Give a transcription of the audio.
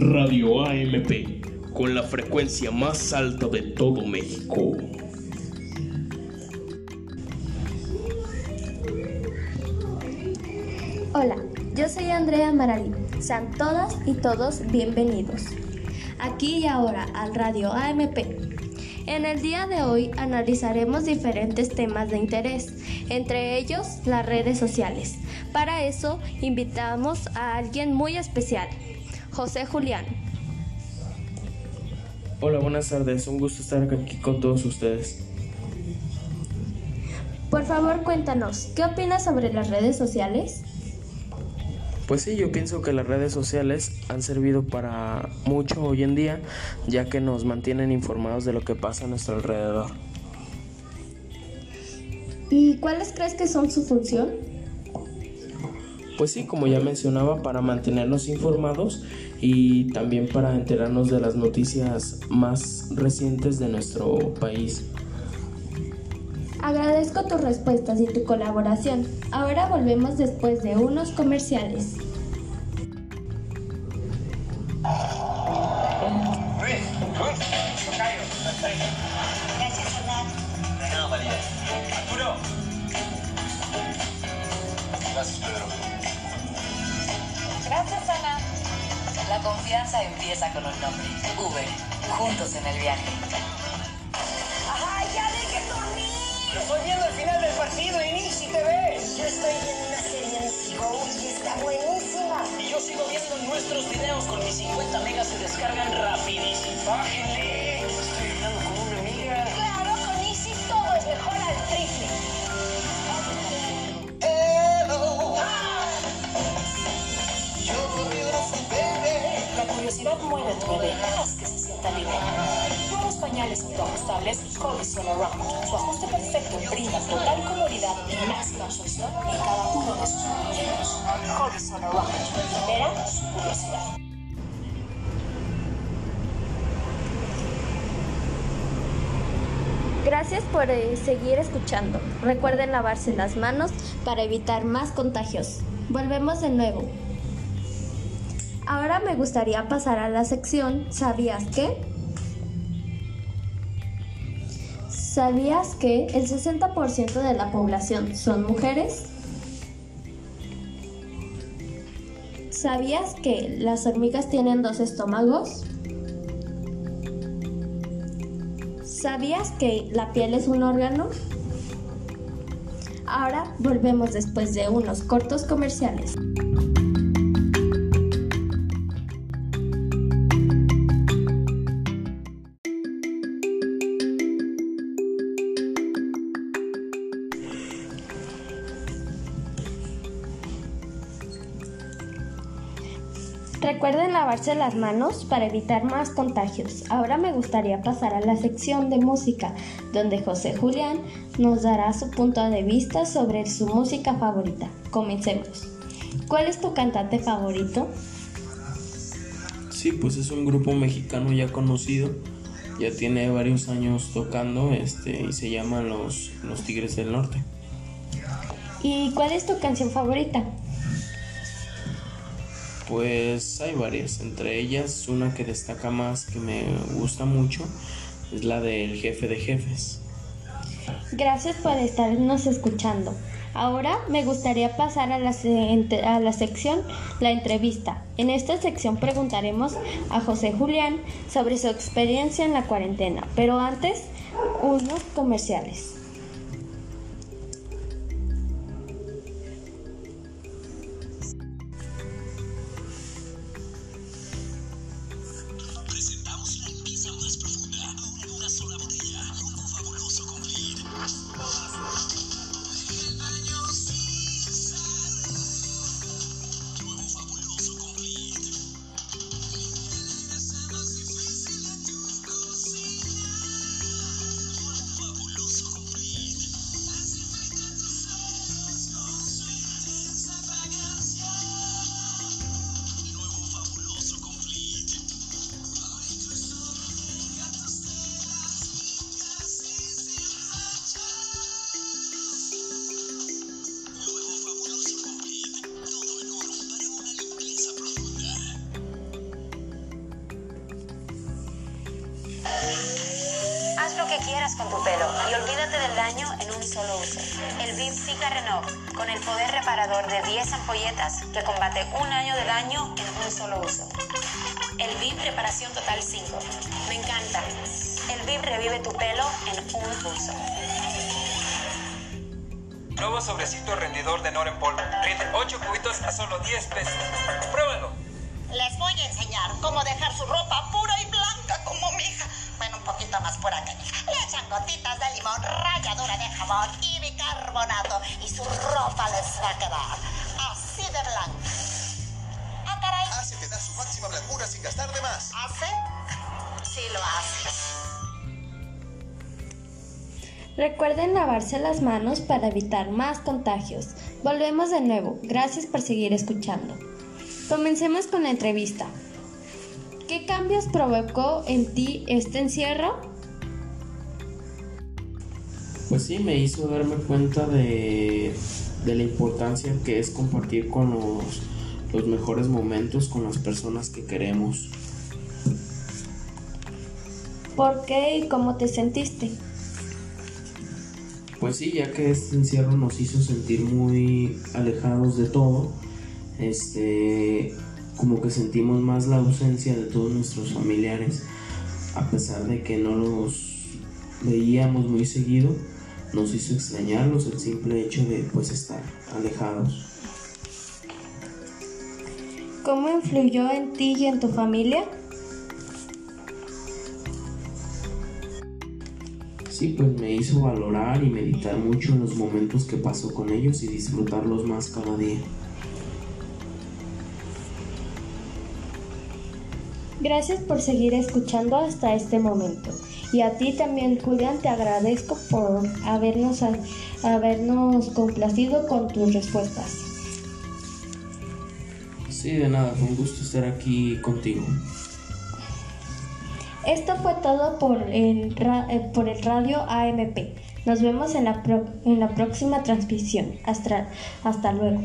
Radio AMP, con la frecuencia más alta de todo México. Hola, yo soy Andrea Maralí. Sean todas y todos bienvenidos. Aquí y ahora al Radio AMP. En el día de hoy analizaremos diferentes temas de interés, entre ellos las redes sociales. Para eso invitamos a alguien muy especial, José Julián. Hola, buenas tardes. Un gusto estar aquí con todos ustedes. Por favor, cuéntanos, ¿qué opinas sobre las redes sociales? Pues sí, yo pienso que las redes sociales han servido para mucho hoy en día, ya que nos mantienen informados de lo que pasa a nuestro alrededor. ¿Y cuáles crees que son su función? Pues sí, como ya mencionaba, para mantenernos informados y también para enterarnos de las noticias más recientes de nuestro país. Agradezco tus respuestas y tu colaboración. Ahora volvemos después de unos comerciales. Gracias, Ana. La confianza empieza con un nombre. Uber. Juntos en el viaje. ¡Ay, ya dejen dormir! Lo estoy viendo al final del partido y ni si te ves. Yo estoy viendo una serie en Go y está buenísima. Y yo sigo viendo nuestros videos con mis 50 megas se descargan rapidísimo. Bájenle. Curiosidad mueve tu bebé. Haz que se sienta libre. Nuevos pañales autoajustables Hobby Solo Round. Su ajuste perfecto brinda total comodidad y máxima absorción en cada uno de sus movimientos. Hobby Solo Round. Libera su curiosidad. Gracias por eh, seguir escuchando. Recuerden lavarse las manos para evitar más contagios. Volvemos de nuevo. Ahora me gustaría pasar a la sección ¿Sabías qué? ¿Sabías que el 60% de la población son mujeres? ¿Sabías que las hormigas tienen dos estómagos? ¿Sabías que la piel es un órgano? Ahora volvemos después de unos cortos comerciales. Recuerden lavarse las manos para evitar más contagios. Ahora me gustaría pasar a la sección de música, donde José Julián nos dará su punto de vista sobre su música favorita. Comencemos. ¿Cuál es tu cantante favorito? Sí, pues es un grupo mexicano ya conocido, ya tiene varios años tocando este, y se llama Los, los Tigres del Norte. ¿Y cuál es tu canción favorita? Pues hay varias, entre ellas una que destaca más, que me gusta mucho, es la del jefe de jefes. Gracias por estarnos escuchando. Ahora me gustaría pasar a la, a la sección La entrevista. En esta sección preguntaremos a José Julián sobre su experiencia en la cuarentena, pero antes unos comerciales. Que quieras con tu pelo y olvídate del daño en un solo uso. El VIP Zika Renov, con el poder reparador de 10 ampolletas que combate un año de daño en un solo uso. El VIP Reparación Total 5. Me encanta. El VIP revive tu pelo en un uso. Nuevo sobrecito rendidor de Nor en polvo. Rinde 8 cubitos a solo 10 pesos. Pruébalo. Les voy a enseñar cómo dejar su ropa pura gotitas de limón, ralladura de jabón y bicarbonato y su ropa les va a quedar así de blanca. Ah, caray. Hace te da su máxima blancura sin gastar de más. ¿Hace? Sí lo hace. Recuerden lavarse las manos para evitar más contagios. Volvemos de nuevo. Gracias por seguir escuchando. Comencemos con la entrevista. ¿Qué cambios provocó en ti este encierro? Pues sí, me hizo darme cuenta de, de la importancia que es compartir con los, los mejores momentos con las personas que queremos. ¿Por qué y cómo te sentiste? Pues sí, ya que este encierro nos hizo sentir muy alejados de todo, este, como que sentimos más la ausencia de todos nuestros familiares, a pesar de que no los veíamos muy seguido, nos hizo extrañarlos el simple hecho de pues estar alejados. ¿Cómo influyó en ti y en tu familia? Sí, pues me hizo valorar y meditar mucho en los momentos que pasó con ellos y disfrutarlos más cada día. Gracias por seguir escuchando hasta este momento. Y a ti también, Julián, te agradezco por habernos, habernos complacido con tus respuestas. Sí, de nada, fue un gusto estar aquí contigo. Esto fue todo por el, eh, por el radio AMP. Nos vemos en la, pro, en la próxima transmisión. Hasta, hasta luego.